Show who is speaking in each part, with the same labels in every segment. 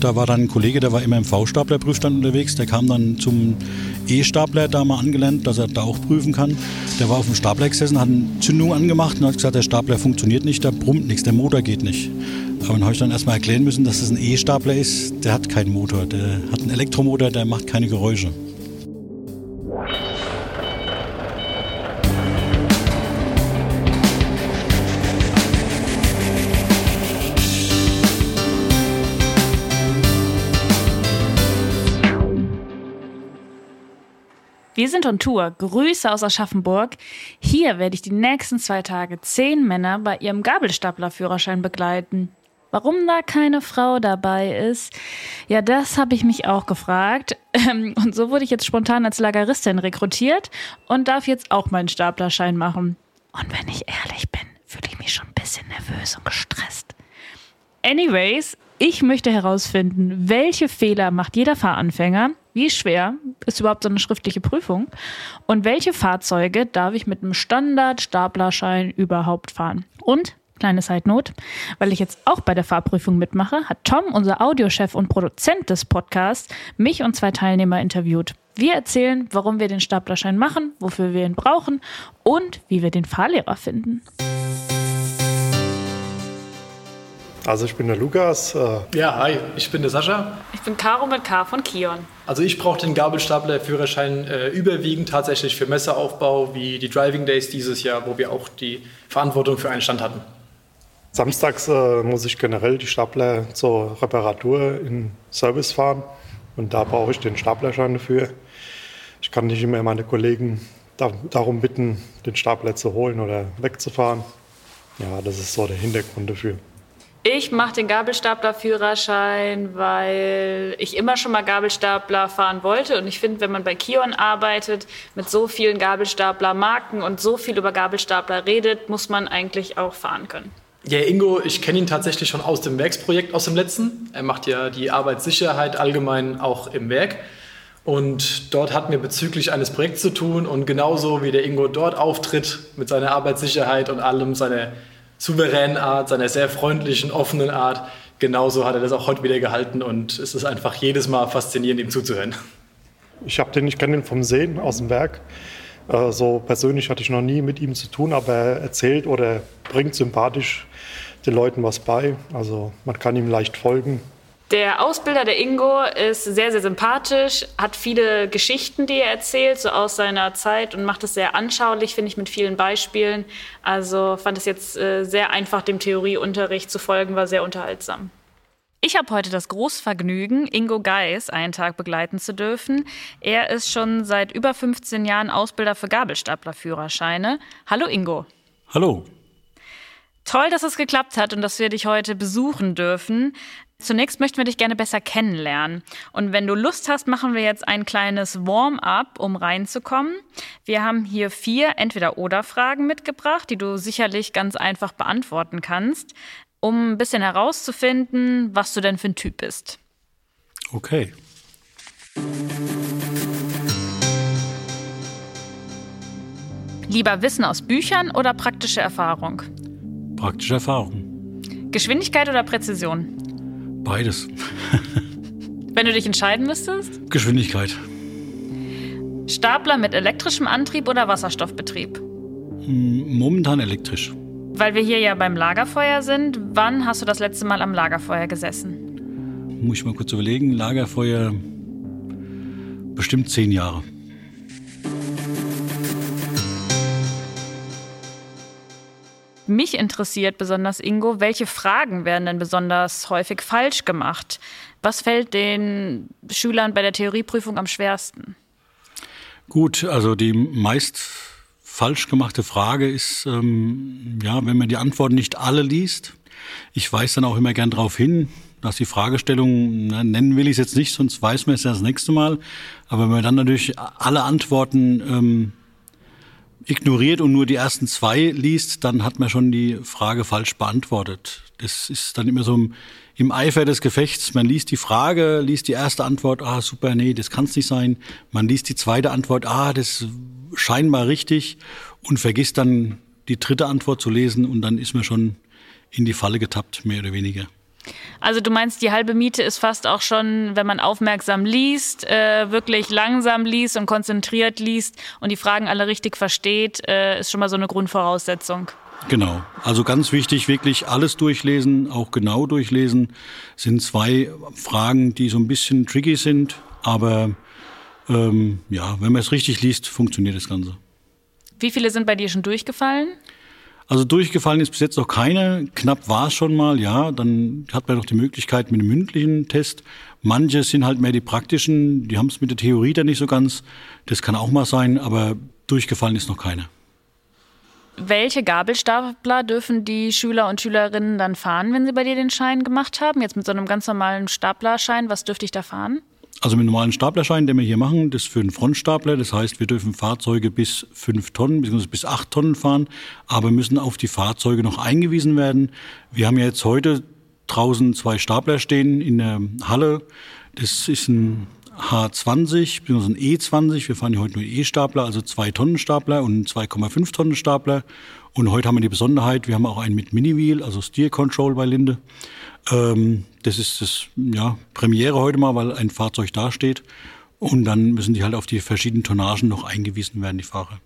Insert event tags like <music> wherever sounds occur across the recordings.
Speaker 1: Da war dann ein Kollege, der war immer im V-Stapler-Prüfstand unterwegs. Der kam dann zum E-Stapler da mal angelernt, dass er da auch prüfen kann. Der war auf dem Stapler gesessen, hat eine Zündung angemacht und hat gesagt, der Stapler funktioniert nicht, da brummt nichts, der Motor geht nicht. Aber dann habe ich dann erstmal erklären müssen, dass das ein E-Stapler ist. Der hat keinen Motor, der hat einen Elektromotor, der macht keine Geräusche.
Speaker 2: Wir sind on Tour. Grüße aus Aschaffenburg. Hier werde ich die nächsten zwei Tage zehn Männer bei ihrem Gabelstaplerführerschein begleiten. Warum da keine Frau dabei ist, ja, das habe ich mich auch gefragt. Ähm, und so wurde ich jetzt spontan als Lageristin rekrutiert und darf jetzt auch meinen Staplerschein machen. Und wenn ich ehrlich bin, fühle ich mich schon ein bisschen nervös und gestresst. Anyways, ich möchte herausfinden, welche Fehler macht jeder Fahranfänger wie schwer ist überhaupt so eine schriftliche Prüfung? Und welche Fahrzeuge darf ich mit einem Standard-Staplerschein überhaupt fahren? Und kleine Side-Note, weil ich jetzt auch bei der Fahrprüfung mitmache, hat Tom, unser Audiochef und Produzent des Podcasts, mich und zwei Teilnehmer interviewt. Wir erzählen, warum wir den Staplerschein machen, wofür wir ihn brauchen und wie wir den Fahrlehrer finden.
Speaker 3: Also ich bin der Lukas.
Speaker 4: Äh ja, hi, ich bin der Sascha.
Speaker 2: Ich bin Caro mit K von Kion.
Speaker 4: Also ich brauche den Gabelstapler-Führerschein äh, überwiegend tatsächlich für Messeraufbau wie die Driving Days dieses Jahr, wo wir auch die Verantwortung für einen Stand hatten.
Speaker 3: Samstags äh, muss ich generell die Stapler zur Reparatur in Service fahren und da brauche ich den Staplerschein dafür. Ich kann nicht immer meine Kollegen da, darum bitten, den Stapler zu holen oder wegzufahren. Ja, das ist so der Hintergrund dafür.
Speaker 2: Ich mache den Gabelstapler-Führerschein, weil ich immer schon mal Gabelstapler fahren wollte. Und ich finde, wenn man bei Kion arbeitet, mit so vielen Gabelstapler-Marken und so viel über Gabelstapler redet, muss man eigentlich auch fahren können.
Speaker 4: Ja, Ingo, ich kenne ihn tatsächlich schon aus dem Werksprojekt, aus dem letzten. Er macht ja die Arbeitssicherheit allgemein auch im Werk. Und dort hatten wir bezüglich eines Projekts zu tun. Und genauso wie der Ingo dort auftritt mit seiner Arbeitssicherheit und allem, seiner souveränen Art, seiner sehr freundlichen, offenen Art. Genauso hat er das auch heute wieder gehalten und es ist einfach jedes Mal faszinierend, ihm zuzuhören.
Speaker 3: Ich habe den, ich kenne ihn vom Sehen aus dem Werk. Äh, so persönlich hatte ich noch nie mit ihm zu tun, aber er erzählt oder bringt sympathisch den Leuten was bei. Also man kann ihm leicht folgen.
Speaker 2: Der Ausbilder, der Ingo, ist sehr, sehr sympathisch, hat viele Geschichten, die er erzählt, so aus seiner Zeit und macht es sehr anschaulich, finde ich, mit vielen Beispielen. Also fand es jetzt äh, sehr einfach, dem Theorieunterricht zu folgen, war sehr unterhaltsam. Ich habe heute das Großvergnügen, Ingo Geis einen Tag begleiten zu dürfen. Er ist schon seit über 15 Jahren Ausbilder für Gabelstaplerführerscheine. Hallo Ingo.
Speaker 1: Hallo.
Speaker 2: Toll, dass es geklappt hat und dass wir dich heute besuchen dürfen. Zunächst möchten wir dich gerne besser kennenlernen. Und wenn du Lust hast, machen wir jetzt ein kleines Warm-up, um reinzukommen. Wir haben hier vier Entweder-Oder-Fragen mitgebracht, die du sicherlich ganz einfach beantworten kannst, um ein bisschen herauszufinden, was du denn für ein Typ bist.
Speaker 1: Okay.
Speaker 2: Lieber Wissen aus Büchern oder praktische Erfahrung?
Speaker 1: Praktische Erfahrung.
Speaker 2: Geschwindigkeit oder Präzision?
Speaker 1: Beides.
Speaker 2: Wenn du dich entscheiden müsstest?
Speaker 1: Geschwindigkeit.
Speaker 2: Stapler mit elektrischem Antrieb oder Wasserstoffbetrieb?
Speaker 1: Momentan elektrisch.
Speaker 2: Weil wir hier ja beim Lagerfeuer sind, wann hast du das letzte Mal am Lagerfeuer gesessen?
Speaker 1: Muss ich mal kurz überlegen. Lagerfeuer bestimmt zehn Jahre.
Speaker 2: Mich interessiert besonders, Ingo, welche Fragen werden denn besonders häufig falsch gemacht? Was fällt den Schülern bei der Theorieprüfung am schwersten?
Speaker 1: Gut, also die meist falsch gemachte Frage ist, ähm, ja, wenn man die Antworten nicht alle liest. Ich weise dann auch immer gern darauf hin, dass die Fragestellung, na, nennen will ich es jetzt nicht, sonst weiß man es ja das nächste Mal. Aber wenn man dann natürlich alle Antworten ähm, ignoriert und nur die ersten zwei liest, dann hat man schon die Frage falsch beantwortet. Das ist dann immer so im, im Eifer des Gefechts. Man liest die Frage, liest die erste Antwort, ah super, nee, das kann es nicht sein. Man liest die zweite Antwort, ah, das ist scheinbar richtig und vergisst dann die dritte Antwort zu lesen und dann ist man schon in die Falle getappt, mehr oder weniger.
Speaker 2: Also du meinst, die halbe Miete ist fast auch schon, wenn man aufmerksam liest, äh, wirklich langsam liest und konzentriert liest und die Fragen alle richtig versteht, äh, ist schon mal so eine Grundvoraussetzung.
Speaker 1: Genau. Also ganz wichtig, wirklich alles durchlesen, auch genau durchlesen. Sind zwei Fragen, die so ein bisschen tricky sind, aber ähm, ja, wenn man es richtig liest, funktioniert das Ganze.
Speaker 2: Wie viele sind bei dir schon durchgefallen?
Speaker 1: Also durchgefallen ist bis jetzt noch keine. Knapp war es schon mal, ja. Dann hat man noch die Möglichkeit mit einem mündlichen Test. Manche sind halt mehr die praktischen, die haben es mit der Theorie dann nicht so ganz. Das kann auch mal sein, aber durchgefallen ist noch keine.
Speaker 2: Welche Gabelstapler dürfen die Schüler und Schülerinnen dann fahren, wenn sie bei dir den Schein gemacht haben? Jetzt mit so einem ganz normalen Staplerschein, was dürfte ich da fahren?
Speaker 1: Also mit normalen Staplerschein, den wir hier machen, das ist für einen Frontstapler. Das heißt, wir dürfen Fahrzeuge bis fünf Tonnen bzw. bis acht Tonnen fahren, aber müssen auf die Fahrzeuge noch eingewiesen werden. Wir haben ja jetzt heute draußen zwei Stapler stehen in der Halle. Das ist ein H20 bzw. ein E20. Wir fahren hier heute nur E-Stapler, also zwei Tonnen Stapler und 2,5 Tonnen Stapler. Und heute haben wir die Besonderheit, wir haben auch einen mit Mini-Wheel, also Steer Control bei Linde. Ähm, das ist das ja, Premiere heute mal, weil ein Fahrzeug da steht. Und dann müssen die halt auf die verschiedenen Tonnagen noch eingewiesen werden, die Fahrer.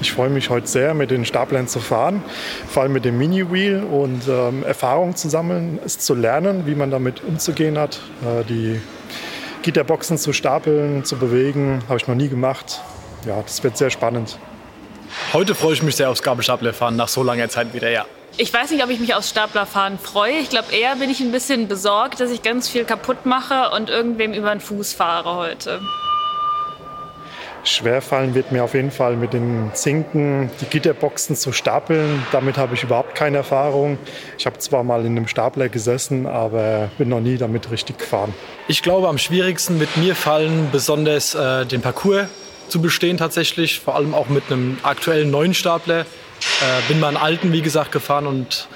Speaker 3: Ich freue mich heute sehr, mit den Staplern zu fahren, vor allem mit dem Mini-Wheel und ähm, Erfahrung zu sammeln, es zu lernen, wie man damit umzugehen hat. Äh, die Gitterboxen zu stapeln, zu bewegen, habe ich noch nie gemacht. Ja, das wird sehr spannend.
Speaker 4: Heute freue ich mich sehr aufs Gabelstaplerfahren nach so langer Zeit wieder, ja.
Speaker 2: Ich weiß nicht, ob ich mich aufs Staplerfahren freue. Ich glaube, eher bin ich ein bisschen besorgt, dass ich ganz viel kaputt mache und irgendwem über den Fuß fahre heute.
Speaker 3: Schwerfallen wird mir auf jeden Fall mit den Zinken, die Gitterboxen zu stapeln. Damit habe ich überhaupt keine Erfahrung. Ich habe zwar mal in einem Stapler gesessen, aber bin noch nie damit richtig gefahren.
Speaker 4: Ich glaube, am schwierigsten mit mir fallen besonders äh, den Parcours zu bestehen tatsächlich, vor allem auch mit einem aktuellen neuen Stapler. Äh, bin mal einen alten, wie gesagt, gefahren und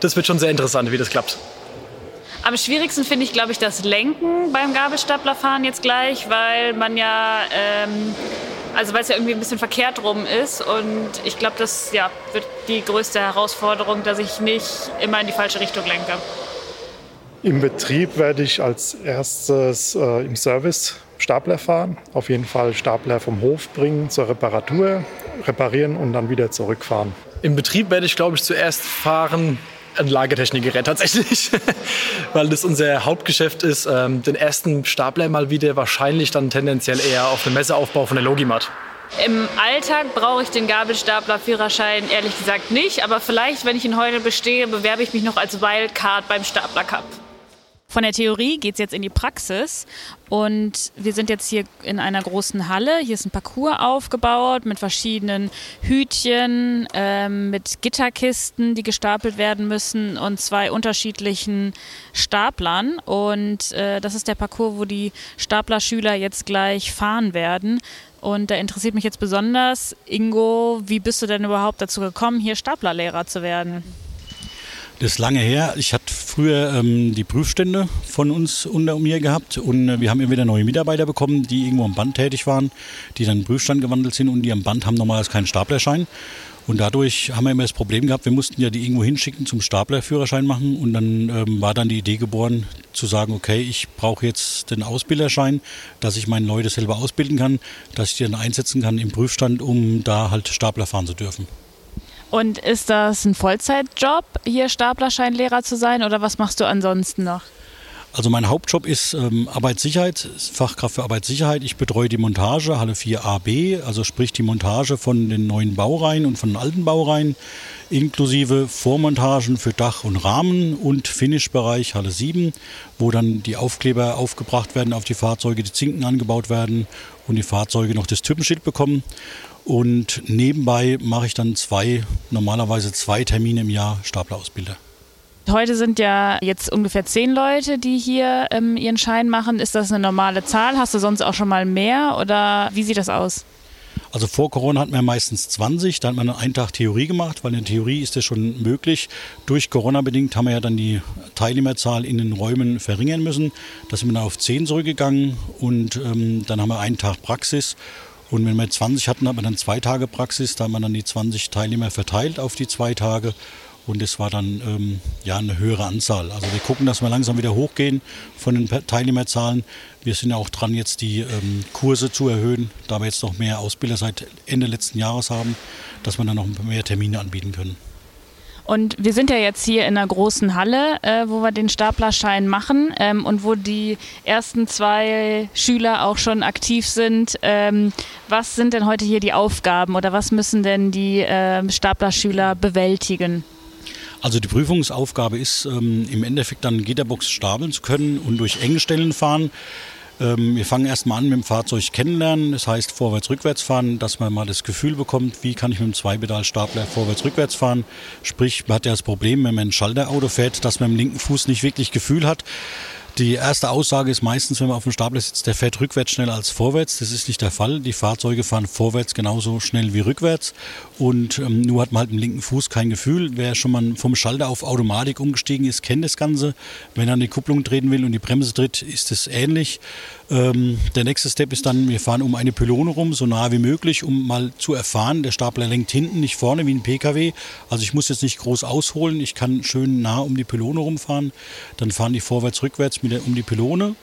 Speaker 4: das wird schon sehr interessant, wie das klappt.
Speaker 2: Am schwierigsten finde ich, glaube ich, das Lenken beim Gabelstaplerfahren jetzt gleich, weil man ja, ähm, also weil es ja irgendwie ein bisschen verkehrt rum ist. Und ich glaube, das ja, wird die größte Herausforderung, dass ich nicht immer in die falsche Richtung lenke.
Speaker 3: Im Betrieb werde ich als erstes äh, im Service Stapler fahren. Auf jeden Fall Stapler vom Hof bringen zur Reparatur, reparieren und dann wieder zurückfahren.
Speaker 4: Im Betrieb werde ich, glaube ich, zuerst fahren ein Lagertechnikgerät tatsächlich, <laughs> weil das unser Hauptgeschäft ist. Ähm, den ersten Stapler mal wieder wahrscheinlich dann tendenziell eher auf dem Messeaufbau von der Logimat.
Speaker 2: Im Alltag brauche ich den Gabelstapler-Führerschein ehrlich gesagt nicht, aber vielleicht, wenn ich ihn heute bestehe, bewerbe ich mich noch als Wildcard beim Stapler Cup. Von der Theorie geht es jetzt in die Praxis und wir sind jetzt hier in einer großen Halle. Hier ist ein Parcours aufgebaut mit verschiedenen Hütchen, äh, mit Gitterkisten, die gestapelt werden müssen und zwei unterschiedlichen Staplern. Und äh, das ist der Parcours, wo die Staplerschüler jetzt gleich fahren werden. Und da interessiert mich jetzt besonders, Ingo, wie bist du denn überhaupt dazu gekommen, hier Staplerlehrer zu werden?
Speaker 1: Das ist lange her. Ich hatte früher ähm, die Prüfstände von uns unter mir gehabt und äh, wir haben immer wieder neue Mitarbeiter bekommen, die irgendwo am Band tätig waren, die dann in Prüfstand gewandelt sind und die am Band haben normalerweise keinen Staplerschein. Und dadurch haben wir immer das Problem gehabt, wir mussten ja die irgendwo hinschicken zum Staplerführerschein machen und dann ähm, war dann die Idee geboren, zu sagen, okay, ich brauche jetzt den Ausbilderschein, dass ich meine Leute selber ausbilden kann, dass ich die dann einsetzen kann im Prüfstand, um da halt Stapler fahren zu dürfen.
Speaker 2: Und ist das ein Vollzeitjob, hier Staplerscheinlehrer zu sein oder was machst du ansonsten noch?
Speaker 1: Also mein Hauptjob ist ähm, Arbeitssicherheit, Fachkraft für Arbeitssicherheit. Ich betreue die Montage, Halle 4AB, also sprich die Montage von den neuen Baureihen und von den alten Baureihen, inklusive Vormontagen für Dach und Rahmen und Finishbereich Halle 7, wo dann die Aufkleber aufgebracht werden auf die Fahrzeuge, die Zinken angebaut werden und die Fahrzeuge noch das Typenschild bekommen. Und nebenbei mache ich dann zwei, normalerweise zwei Termine im Jahr Staplerausbilder.
Speaker 2: Heute sind ja jetzt ungefähr zehn Leute, die hier ähm, ihren Schein machen. Ist das eine normale Zahl? Hast du sonst auch schon mal mehr oder wie sieht das aus?
Speaker 1: Also vor Corona hatten wir meistens 20, da hat man einen Tag Theorie gemacht, weil in Theorie ist das schon möglich. Durch Corona bedingt haben wir ja dann die Teilnehmerzahl in den Räumen verringern müssen. Da sind wir dann auf 10 zurückgegangen und ähm, dann haben wir einen Tag Praxis und wenn wir 20 hatten, hat man dann zwei Tage Praxis. Da hat man dann die 20 Teilnehmer verteilt auf die zwei Tage. Und es war dann ähm, ja eine höhere Anzahl. Also wir gucken, dass wir langsam wieder hochgehen von den Teilnehmerzahlen. Wir sind ja auch dran, jetzt die ähm, Kurse zu erhöhen, da wir jetzt noch mehr Ausbilder seit Ende letzten Jahres haben, dass wir dann noch mehr Termine anbieten können.
Speaker 2: Und wir sind ja jetzt hier in einer großen Halle, äh, wo wir den Staplerschein machen ähm, und wo die ersten zwei Schüler auch schon aktiv sind. Ähm, was sind denn heute hier die Aufgaben oder was müssen denn die äh, Staplerschüler bewältigen?
Speaker 1: Also die Prüfungsaufgabe ist ähm, im Endeffekt dann Gitterbox stapeln zu können und durch enge Stellen fahren. Ähm, wir fangen erstmal an mit dem Fahrzeug kennenlernen, das heißt vorwärts-rückwärts fahren, dass man mal das Gefühl bekommt, wie kann ich mit dem Zweipedalstapler vorwärts-rückwärts fahren. Sprich, man hat ja das Problem, wenn man ein Schalterauto fährt, dass man im linken Fuß nicht wirklich Gefühl hat. Die erste Aussage ist meistens, wenn man auf dem Stapler sitzt, der fährt rückwärts schneller als vorwärts. Das ist nicht der Fall. Die Fahrzeuge fahren vorwärts genauso schnell wie rückwärts. Und ähm, nur hat man halt im linken Fuß kein Gefühl. Wer schon mal vom Schalter auf Automatik umgestiegen ist, kennt das Ganze. Wenn er an die Kupplung treten will und die Bremse tritt, ist es ähnlich. Ähm, der nächste Step ist dann, wir fahren um eine Pylone rum, so nah wie möglich, um mal zu erfahren, der Stapler lenkt hinten, nicht vorne wie ein PKW. Also ich muss jetzt nicht groß ausholen, ich kann schön nah um die Pylone rumfahren. Dann fahren die vorwärts, rückwärts um die Pylone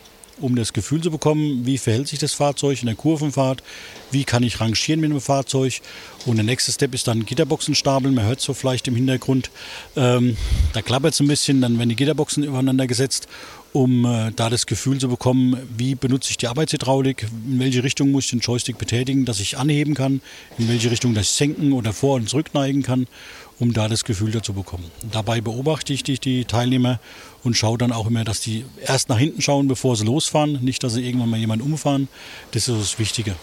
Speaker 1: um das Gefühl zu bekommen, wie verhält sich das Fahrzeug in der Kurvenfahrt, wie kann ich rangieren mit dem Fahrzeug. Und der nächste Step ist dann Gitterboxen stapeln. Man hört so vielleicht im Hintergrund, ähm, da klappert es ein bisschen, dann werden die Gitterboxen übereinander gesetzt, um äh, da das Gefühl zu bekommen, wie benutze ich die Arbeitshydraulik, in welche Richtung muss ich den Joystick betätigen, dass ich anheben kann, in welche Richtung das senken oder vor- und zurückneigen kann um da das Gefühl dazu bekommen. Dabei beobachte ich die, die Teilnehmer und schaue dann auch immer, dass die erst nach hinten schauen, bevor sie losfahren, nicht, dass sie irgendwann mal jemanden umfahren. Das ist das Wichtige.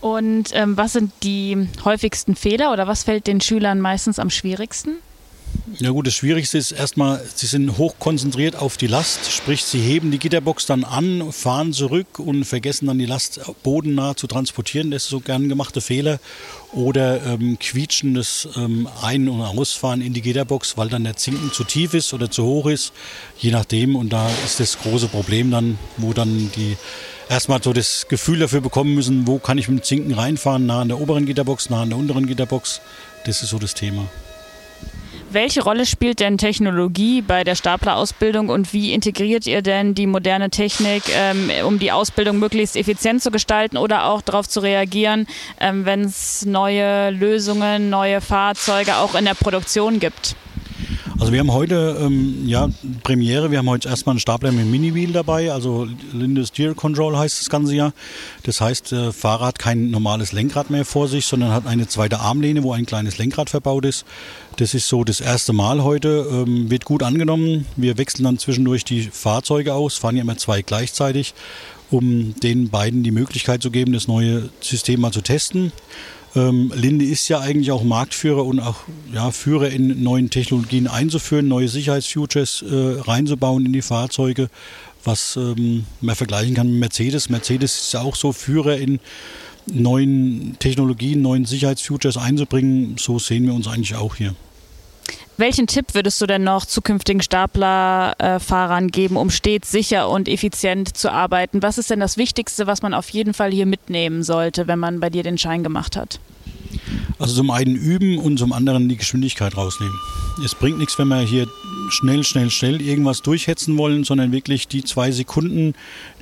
Speaker 2: Und ähm, was sind die häufigsten Fehler oder was fällt den Schülern meistens am schwierigsten?
Speaker 1: Ja gut, das Schwierigste ist erstmal, sie sind hoch konzentriert auf die Last, sprich sie heben die Gitterbox dann an, fahren zurück und vergessen dann die Last bodennah zu transportieren. Das ist so gern gemachte Fehler. Oder ähm, quietschendes ähm, Ein- und Ausfahren in die Gitterbox, weil dann der Zinken zu tief ist oder zu hoch ist, je nachdem. Und da ist das große Problem dann, wo dann die erstmal so das Gefühl dafür bekommen müssen, wo kann ich mit dem Zinken reinfahren, nah an der oberen Gitterbox, nah an der unteren Gitterbox. Das ist so das Thema.
Speaker 2: Welche Rolle spielt denn Technologie bei der Staplerausbildung und wie integriert ihr denn die moderne Technik, ähm, um die Ausbildung möglichst effizient zu gestalten oder auch darauf zu reagieren, ähm, wenn es neue Lösungen, neue Fahrzeuge auch in der Produktion gibt?
Speaker 1: Also wir haben heute ähm, ja, Premiere, wir haben heute erstmal einen Stapler mit Mini-Wheel dabei, also Linde Steer Control heißt das ganze Jahr. Das heißt, der Fahrer hat kein normales Lenkrad mehr vor sich, sondern hat eine zweite Armlehne, wo ein kleines Lenkrad verbaut ist. Das ist so das erste Mal heute, ähm, wird gut angenommen. Wir wechseln dann zwischendurch die Fahrzeuge aus, fahren ja immer zwei gleichzeitig, um den beiden die Möglichkeit zu geben, das neue System mal zu testen. Ähm, Linde ist ja eigentlich auch Marktführer und auch ja, Führer in neuen Technologien einzuführen, neue Sicherheitsfutures äh, reinzubauen in die Fahrzeuge, was ähm, man vergleichen kann mit Mercedes. Mercedes ist ja auch so Führer in neuen Technologien, neuen Sicherheitsfutures einzubringen. So sehen wir uns eigentlich auch hier.
Speaker 2: Welchen Tipp würdest du denn noch zukünftigen Staplerfahrern äh, geben, um stets sicher und effizient zu arbeiten? Was ist denn das Wichtigste, was man auf jeden Fall hier mitnehmen sollte, wenn man bei dir den Schein gemacht hat?
Speaker 1: Also zum einen üben und zum anderen die Geschwindigkeit rausnehmen. Es bringt nichts, wenn wir hier schnell, schnell, schnell irgendwas durchhetzen wollen, sondern wirklich die zwei Sekunden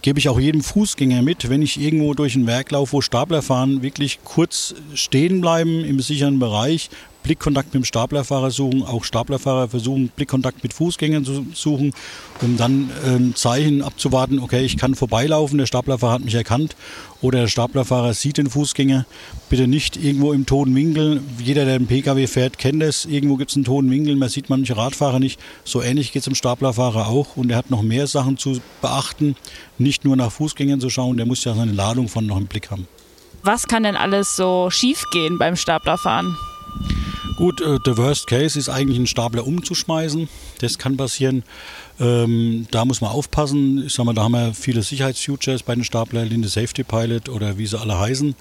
Speaker 1: gebe ich auch jedem Fußgänger mit, wenn ich irgendwo durch ein Werk laufe, wo Stapler fahren, wirklich kurz stehen bleiben im sicheren Bereich, Blickkontakt mit dem Staplerfahrer suchen, auch Staplerfahrer versuchen, Blickkontakt mit Fußgängern zu suchen, um dann ähm, Zeichen abzuwarten, okay, ich kann vorbeilaufen, der Staplerfahrer hat mich erkannt oder der Staplerfahrer sieht den Fußgänger. Bitte nicht irgendwo im toten Winkel. Jeder, der einen Pkw fährt, kennt es. Irgendwo gibt es einen toten Winkel, man sieht manche Radfahrer nicht. So ähnlich geht es dem Staplerfahrer auch und er hat noch mehr Sachen zu beachten, nicht nur nach Fußgängern zu schauen, der muss ja seine Ladung von noch im Blick haben.
Speaker 2: Was kann denn alles so schiefgehen beim Staplerfahren?
Speaker 1: Gut, äh, der Worst Case ist eigentlich einen Stapler umzuschmeißen. Das kann passieren. Ähm, da muss man aufpassen. Ich sag mal, da haben wir viele Sicherheitsfeatures bei den Stapler, Linde Safety Pilot oder wie sie alle heißen.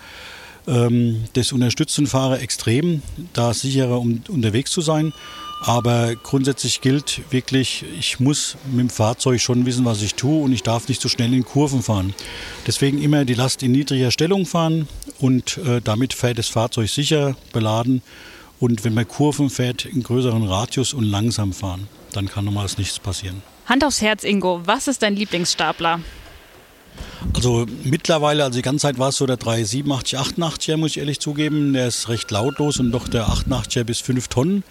Speaker 1: Ähm, das unterstützt den Fahrer extrem, da sicherer um, unterwegs zu sein. Aber grundsätzlich gilt wirklich, ich muss mit dem Fahrzeug schon wissen, was ich tue und ich darf nicht so schnell in Kurven fahren. Deswegen immer die Last in niedriger Stellung fahren und äh, damit fährt das Fahrzeug sicher beladen Und wenn man Kurven fährt, in größeren Radius und langsam fahren, dann kann normals nichts passieren.
Speaker 2: Hand aufs Herz, Ingo, was ist dein Lieblingsstapler?
Speaker 1: Also mittlerweile, also die ganze Zeit war es so der 387, 88er, muss ich ehrlich zugeben. Der ist recht lautlos und doch der 88er bis 5 Tonnen.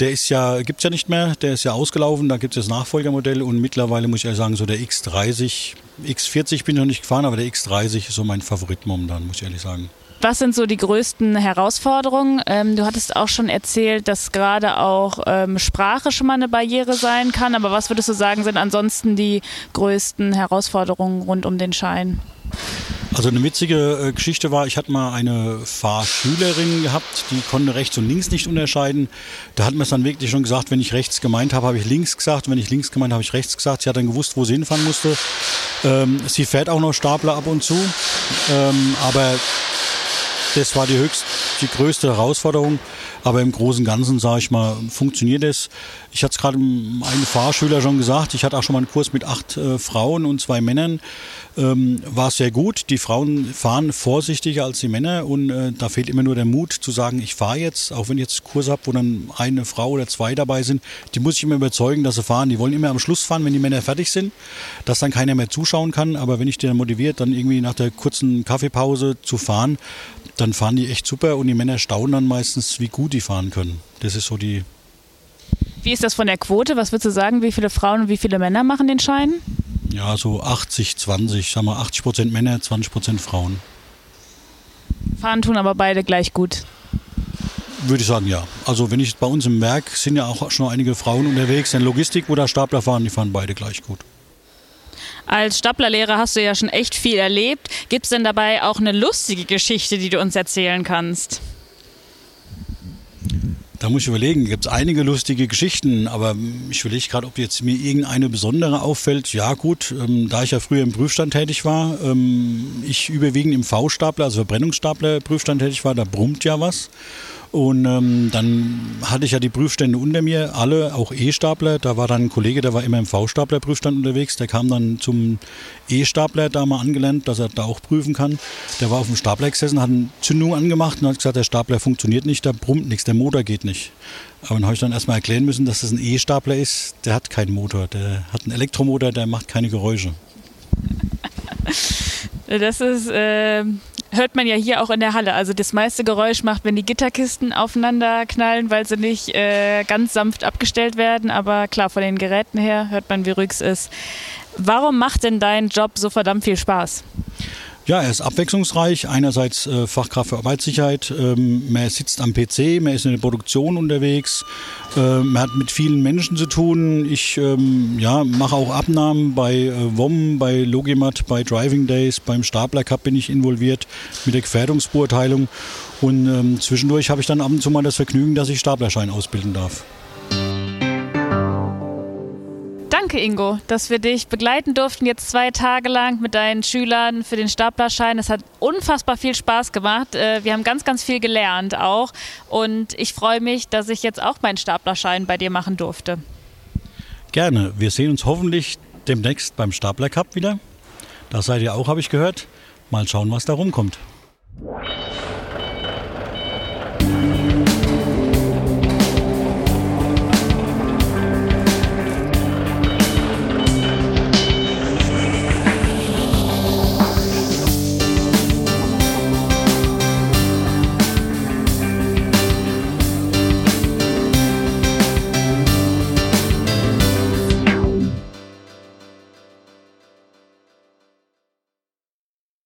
Speaker 1: Der ist ja, gibt es ja nicht mehr, der ist ja ausgelaufen, da gibt es das Nachfolgermodell und mittlerweile muss ich ehrlich sagen, so der X30, X40 bin ich noch nicht gefahren, aber der X30 ist so mein Favorit momentan, muss ich ehrlich sagen.
Speaker 2: Was sind so die größten Herausforderungen? Ähm, du hattest auch schon erzählt, dass gerade auch ähm, Sprache schon mal eine Barriere sein kann. Aber was würdest du sagen, sind ansonsten die größten Herausforderungen rund um den Schein?
Speaker 1: Also eine witzige äh, Geschichte war, ich hatte mal eine Fahrschülerin gehabt, die konnte rechts und links nicht unterscheiden. Da hat man es dann wirklich schon gesagt, wenn ich rechts gemeint habe, habe ich links gesagt. Wenn ich links gemeint habe, habe ich rechts gesagt. Sie hat dann gewusst, wo sie hinfahren musste. Ähm, sie fährt auch noch Stapler ab und zu. Ähm, aber das war die höchst, die größte Herausforderung. Aber im Großen und Ganzen, sage ich mal, funktioniert es. Ich hatte es gerade einem Fahrschüler schon gesagt, ich hatte auch schon mal einen Kurs mit acht äh, Frauen und zwei Männern. Ähm, war sehr gut. Die Frauen fahren vorsichtiger als die Männer und äh, da fehlt immer nur der Mut zu sagen, ich fahre jetzt, auch wenn ich jetzt Kurs habe, wo dann eine Frau oder zwei dabei sind, die muss ich immer überzeugen, dass sie fahren. Die wollen immer am Schluss fahren, wenn die Männer fertig sind, dass dann keiner mehr zuschauen kann. Aber wenn ich die dann motiviert, dann irgendwie nach der kurzen Kaffeepause zu fahren, dann fahren die echt super und die Männer staunen dann meistens, wie gut die fahren können. Das ist so die.
Speaker 2: Wie ist das von der Quote? Was würdest du sagen, wie viele Frauen und wie viele Männer machen den Schein?
Speaker 1: Ja, so 80, 20, sagen wir 80 Prozent Männer, 20 Prozent Frauen.
Speaker 2: Fahren tun aber beide gleich gut.
Speaker 1: Würde ich sagen, ja. Also wenn ich bei uns im Werk sind ja auch schon einige Frauen unterwegs. In Logistik, da Stapler fahren, die fahren beide gleich gut.
Speaker 2: Als Staplerlehrer hast du ja schon echt viel erlebt. Gibt es denn dabei auch eine lustige Geschichte, die du uns erzählen kannst?
Speaker 1: Da muss ich überlegen, gibt es einige lustige Geschichten, aber ich überlege gerade, ob jetzt mir irgendeine besondere auffällt. Ja gut, ähm, da ich ja früher im Prüfstand tätig war, ähm, ich überwiegend im V-Stapler, also Verbrennungsstapler Prüfstand tätig war, da brummt ja was. Und ähm, dann hatte ich ja die Prüfstände unter mir, alle, auch E-Stapler. Da war dann ein Kollege, der war immer im V-Stapler-Prüfstand unterwegs. Der kam dann zum E-Stapler da mal angelernt, dass er da auch prüfen kann. Der war auf dem Stapler gesessen, hat eine Zündung angemacht und hat gesagt, der Stapler funktioniert nicht, da brummt nichts, der Motor geht nicht. Aber dann habe ich dann erstmal erklären müssen, dass das ein E-Stapler ist. Der hat keinen Motor, der hat einen Elektromotor, der macht keine Geräusche. <laughs>
Speaker 2: Das ist äh, hört man ja hier auch in der Halle. Also das meiste Geräusch macht, wenn die Gitterkisten aufeinander knallen, weil sie nicht äh, ganz sanft abgestellt werden. Aber klar, von den Geräten her hört man, wie ruhig es ist. Warum macht denn dein Job so verdammt viel Spaß?
Speaker 1: Ja, er ist abwechslungsreich. Einerseits äh, Fachkraft für Arbeitssicherheit. Ähm, man sitzt am PC, man ist in der Produktion unterwegs. Äh, man hat mit vielen Menschen zu tun. Ich ähm, ja, mache auch Abnahmen bei äh, WOM, bei Logimat, bei Driving Days, beim Stapler Cup bin ich involviert mit der Gefährdungsbeurteilung. Und ähm, zwischendurch habe ich dann ab und zu mal das Vergnügen, dass ich Staplerschein ausbilden darf.
Speaker 2: Danke, Ingo, dass wir dich begleiten durften jetzt zwei Tage lang mit deinen Schülern für den Staplerschein. Es hat unfassbar viel Spaß gemacht. Äh, wir haben ganz, ganz viel gelernt auch. Und ich freue mich, dass ich jetzt auch meinen Staplerschein bei dir machen durfte.
Speaker 1: Gerne. Wir sehen uns hoffentlich demnächst beim Stapler Cup wieder. Da seid ihr auch, habe ich gehört. Mal schauen, was da rumkommt.